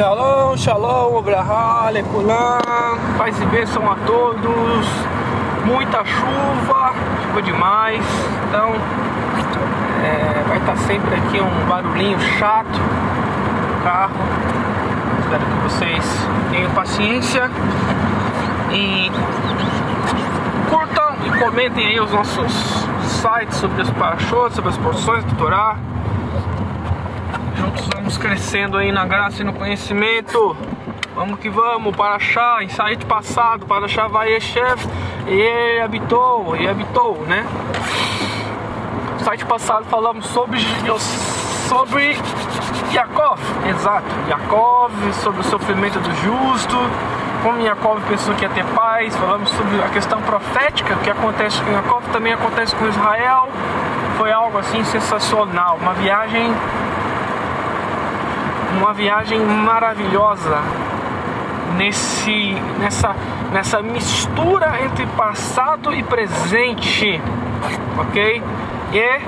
Shalom, shalom, obrahá, leculam, paz e bênção a todos, muita chuva, chuva demais, então é, vai estar sempre aqui um barulhinho chato no carro, espero que vocês tenham paciência. E curtam e comentem aí os nossos sites sobre os parachutes, sobre as porções do Torá, vamos crescendo aí na graça e no conhecimento. Vamos que vamos, para achar, insight passado, para achar vai chefe, e ele habitou, e habitou, né? Site passado falamos sobre sobre Yaakov, exato, Yaakov, sobre o sofrimento do justo, como Yaakov pensou que ia ter paz, falamos sobre a questão profética que acontece com Yaakov, também acontece com Israel. Foi algo assim sensacional, uma viagem uma viagem maravilhosa nesse, nessa, nessa mistura entre passado e presente, ok? E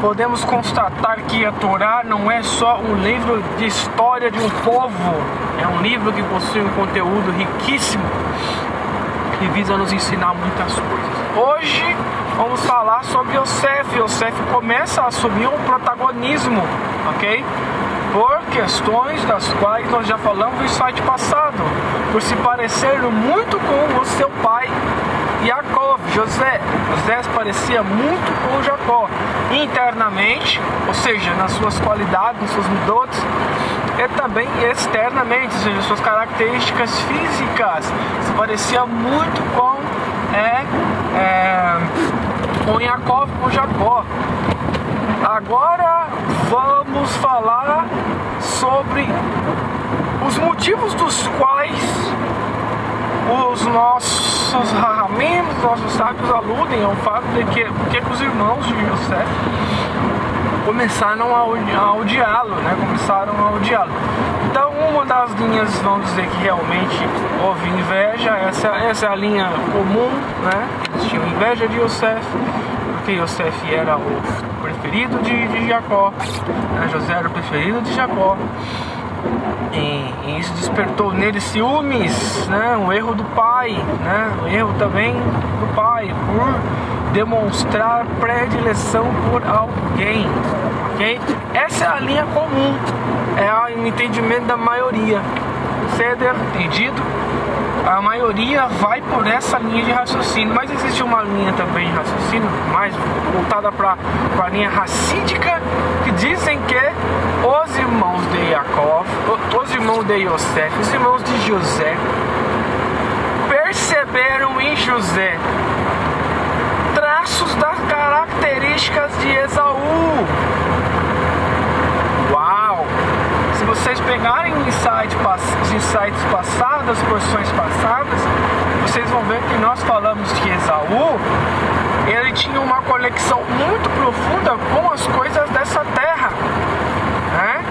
podemos constatar que a Torá não é só um livro de história de um povo, é um livro que possui um conteúdo riquíssimo que visa nos ensinar muitas coisas. Hoje vamos falar sobre Yosef. Yosef começa a assumir um protagonismo, ok? Por questões das quais nós já falamos no site passado, por se parecer muito com o seu pai Jacó, José. José parecia muito com Jacó, internamente, ou seja, nas suas qualidades, nos seus midotes, e também externamente, ou seja, suas características físicas, se parecia muito com é, é, com Jacó, com Jacó. Agora vamos falar sobre os motivos dos quais os nossos ramim, os nossos sábios aludem ao fato de que, porque os irmãos de José começaram a odiá-lo, né? Começaram a odiá-lo. Então, uma das linhas, vamos dizer que realmente houve inveja, essa, essa é a linha comum, né? Eles tinham inveja de Yosef, porque Yosef era o preferido de, de Jacó, né? José era o preferido de Jacó. E, e, isso despertou nele ciúmes, né? um erro do pai, né? um erro também do pai, por demonstrar predileção por alguém. ok? Essa é a linha comum, é o entendimento da maioria. Ceder, entendido? A maioria vai por essa linha de raciocínio, mas existe uma linha também de raciocínio mais voltada para a linha racídica que dizem que os irmãos de Jacob, os irmãos de Yosef, os irmãos de José perceberam em José traços das características de Esaú. Uau! Se vocês insight, os insights passados, as porções passadas, vocês vão ver que nós falamos de Esaú, ele tinha uma conexão muito profunda com as coisas dessa terra. Né?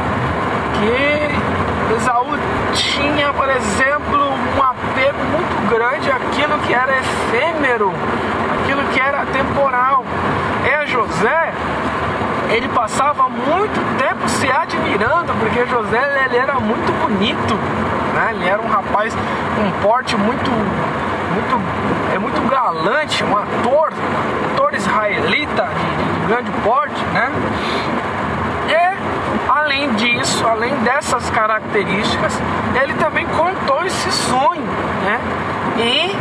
Que Esaú tinha, por exemplo, um apego muito grande àquilo que era efêmero, aquilo que era temporal. É José ele passava muito tempo se admirando, porque José ele era muito bonito, né? Ele era um rapaz com um porte muito, muito, é muito galante, um ator, ator israelita de, de grande porte, né? E além disso, além dessas características, ele também contou esse sonho, né? E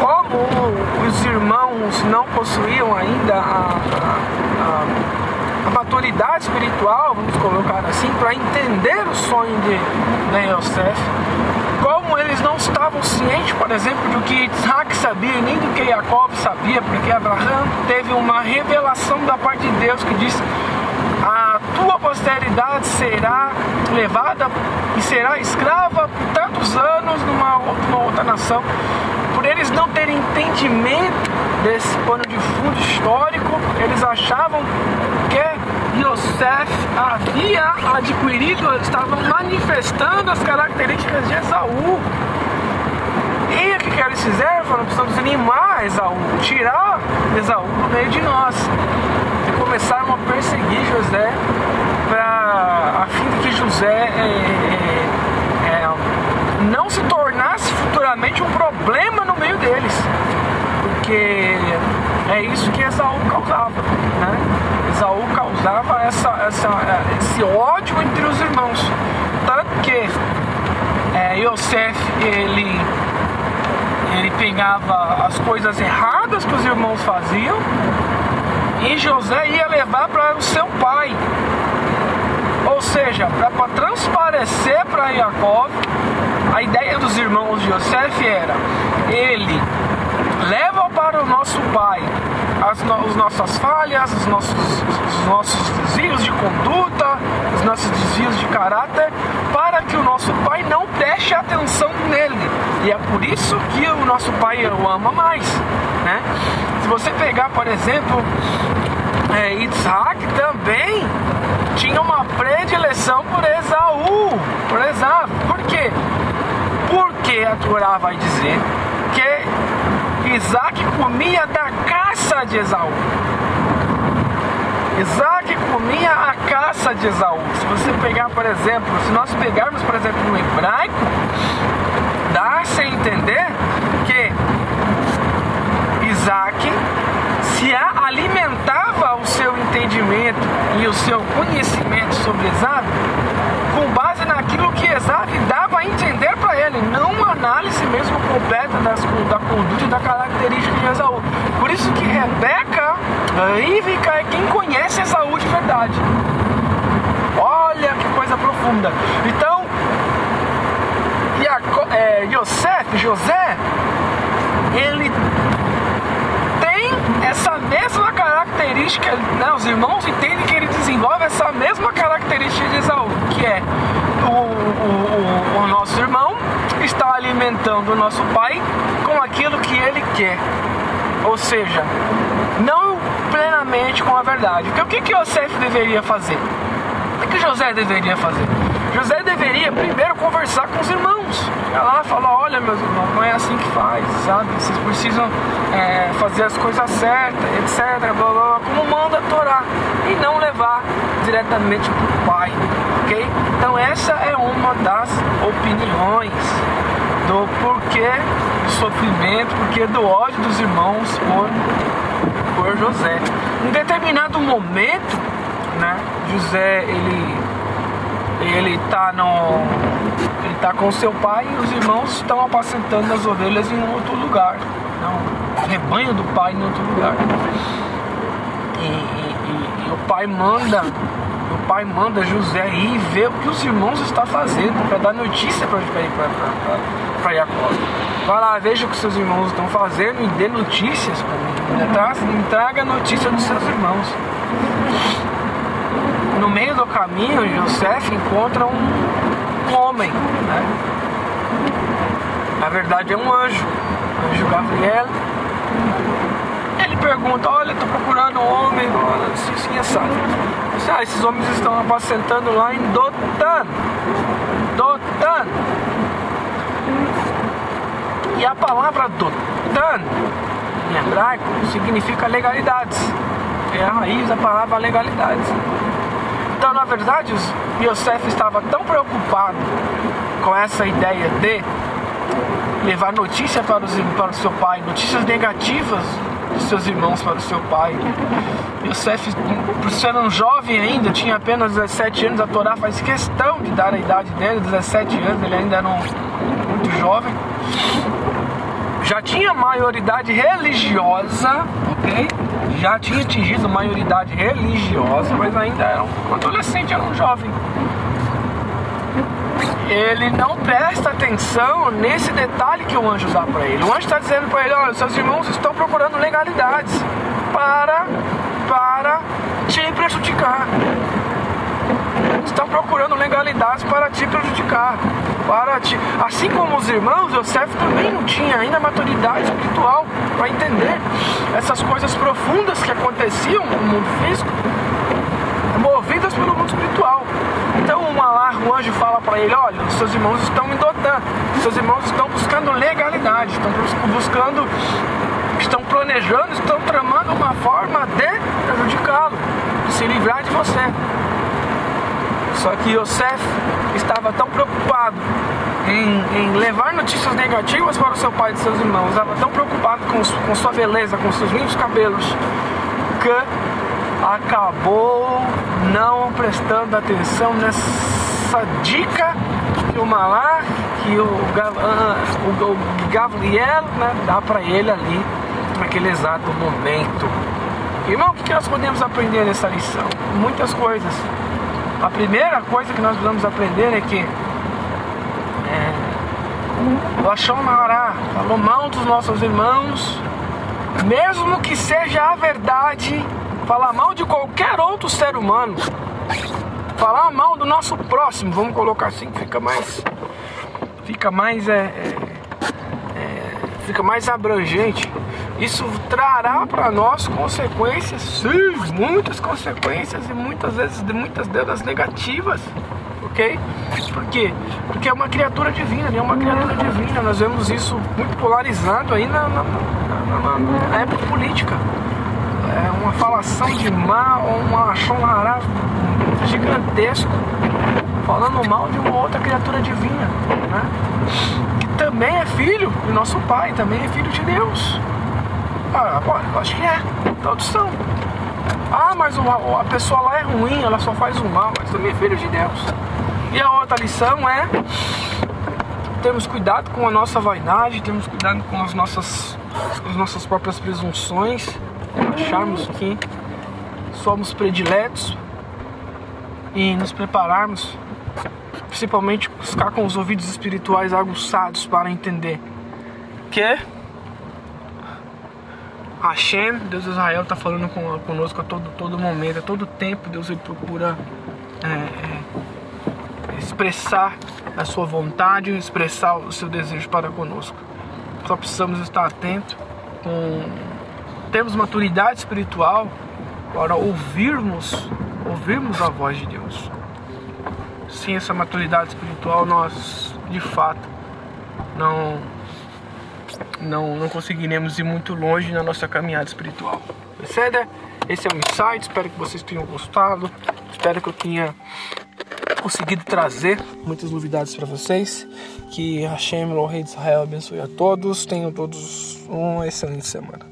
como os irmãos não possuíam ainda a, a, a a maturidade espiritual, vamos colocar assim, para entender o sonho de, Yosef. Como eles não estavam cientes, por exemplo, do que Isaac sabia, nem do que Jacob sabia, porque Abraão teve uma revelação da parte de Deus que diz: A tua posteridade será levada e será escrava por tantos anos numa, numa outra nação. Por eles não terem entendimento desse pano de fundo histórico, eles achavam que Yosef havia adquirido, estavam manifestando as características de Esaú. E o que, eles fizeram? Foram precisamos animar Esaú, tirar Esaú do meio de nós. E começaram a perseguir José pra, a fim de que José é, é, não se tornasse futuramente um problema no meio deles. Porque é isso que Esaú causava, né? Esaú causava essa, essa, esse ódio entre os irmãos. Tanto que é, Yosef, ele, ele pegava as coisas erradas que os irmãos faziam e José ia levar para o seu pai. Ou seja, para transparecer para Jacó, a ideia dos irmãos de Yosef era: ele leva para o nosso pai as no, as nossas falhas, os nossos, os nossos desvios de conduta, os nossos desvios de caráter, para que o nosso pai não preste atenção nele. E é por isso que o nosso pai o ama mais. Né? Se você pegar, por exemplo, é, Isaac também tinha uma predileção por Esaú, por Esaú. Por quê? Porque a Torá vai dizer que Isaac comia da caça de Esaú. Isaac comia a caça de Esaú. Se você pegar, por exemplo, se nós pegarmos, por exemplo, no hebraico, dá-se a entender que Isaac se alimentava o seu entendimento e o seu conhecimento sobre Esaú com base naquilo que Esaú dava a entender para ele, não uma análise mesmo completa das, da conduta e da característica de Esaú. Por isso que Rebeca, Ívica, é quem conhece Esaú de verdade. Olha que coisa profunda. Então, é, Yosef, José, ele essa mesma característica, né, os irmãos entendem que ele desenvolve essa mesma característica de Esaú, que é o, o, o, o nosso irmão está alimentando o nosso pai com aquilo que ele quer. Ou seja, não plenamente com a verdade. Porque o que, que Yosef deveria fazer? O que, José deveria fazer? José deveria primeiro conversar com os irmãos. Chegar lá falar, olha meus irmãos, não é assim que faz, sabe? Vocês precisam é, fazer as coisas certas, etc. Blá, blá, blá, como manda a Torá. E não levar diretamente para o pai. Ok? Então essa é uma das opiniões do porquê do sofrimento, porquê do ódio dos irmãos por, por José. Em determinado momento, né, José ele ele está no ele tá com seu pai e os irmãos estão apacentando as ovelhas em outro lugar não rebanho do pai em outro lugar e, e, e, e o pai manda o pai manda José ir ver o que os irmãos estão fazendo para dar notícia para Jacó vai lá veja o que seus irmãos estão fazendo e dê notícias para mim traga notícia dos seus irmãos no meio do caminho, José encontra um homem, né? Na verdade é um anjo, o anjo Gabriel. Ele pergunta, olha, estou procurando um homem, assim, assim, assado. Ah, esses homens estão apacentando lá em Dotan. Dotan. E a palavra Dotan, em hebraico, significa legalidades. É a raiz da palavra legalidades. Então, na verdade, Yosef estava tão preocupado com essa ideia de levar notícia para, os, para o seu pai, notícias negativas de seus irmãos para o seu pai. Yosef, por ser um jovem ainda, tinha apenas 17 anos, a Torá faz questão de dar a idade dele, 17 anos, ele ainda era um, muito jovem. Já tinha maioridade religiosa, ok? já tinha atingido maioridade religiosa, mas ainda era um adolescente, era um jovem. Ele não presta atenção nesse detalhe que o anjo dá para ele. O anjo está dizendo para ele: olha, seus irmãos estão procurando legalidades para, para te prejudicar. Estão procurando legalidades para te prejudicar. Para te... Assim como os irmãos, Yosef também não tinha ainda maturidade espiritual para entender essas coisas profundas que aconteciam no mundo físico, movidas pelo mundo espiritual. Então uma lá, o anjo fala para ele, olha, seus irmãos estão me dotando, seus irmãos estão buscando legalidade, estão buscando, estão planejando, estão tramando uma forma de prejudicá-lo, de se livrar de você. Só que Yosef estava tão preocupado em, em, levar notícias negativas para o seu pai e seus irmãos. Estava tão preocupado com, com sua beleza, com seus lindos cabelos, que acabou não prestando atenção nessa dica que o Malak, que o, ah, o, o Gabriel né, dá para ele ali naquele exato momento. Irmão, o que nós podemos aprender nessa lição? Muitas coisas. A primeira coisa que nós precisamos aprender é que é, Lachon Mará falou mal dos nossos irmãos, mesmo que seja a verdade, falar mal de qualquer outro ser humano, falar mal do nosso próximo, vamos colocar assim, fica mais, fica mais, é, é, é fica mais abrangente. Isso trará para nós consequências, sim, muitas consequências e muitas vezes, muitas delas negativas, ok? Por quê? Porque é uma criatura divina, é uma criatura divina. Nós vemos isso muito polarizado aí na, na, na, na época política é, uma falação de mal, uma chonará gigantesco, falando mal de uma outra criatura divina, né? que também é filho do nosso Pai, também é filho de Deus. Ah, eu acho que é, todos são. Ah, mas a pessoa lá é ruim, ela só faz o mal, mas também é filho de Deus. E a outra lição é temos cuidado com a nossa vaidade, temos cuidado com as nossas, as nossas próprias presunções acharmos que somos prediletos e nos prepararmos, principalmente buscar com os ouvidos espirituais aguçados para entender que Hashem, Deus de Israel, está falando conosco a todo, todo momento, a todo tempo. Deus ele procura é, é, expressar a sua vontade, expressar o seu desejo para conosco. Só precisamos estar atentos com temos maturidade espiritual para ouvirmos, ouvirmos a voz de Deus. Sem essa maturidade espiritual, nós de fato não não, não conseguiremos ir muito longe na nossa caminhada espiritual. Percebe? Esse é o insight. Espero que vocês tenham gostado. Espero que eu tenha conseguido trazer muitas novidades para vocês. Que Hashem, o Rei de Israel, abençoe a todos. Tenham todos uma excelente semana.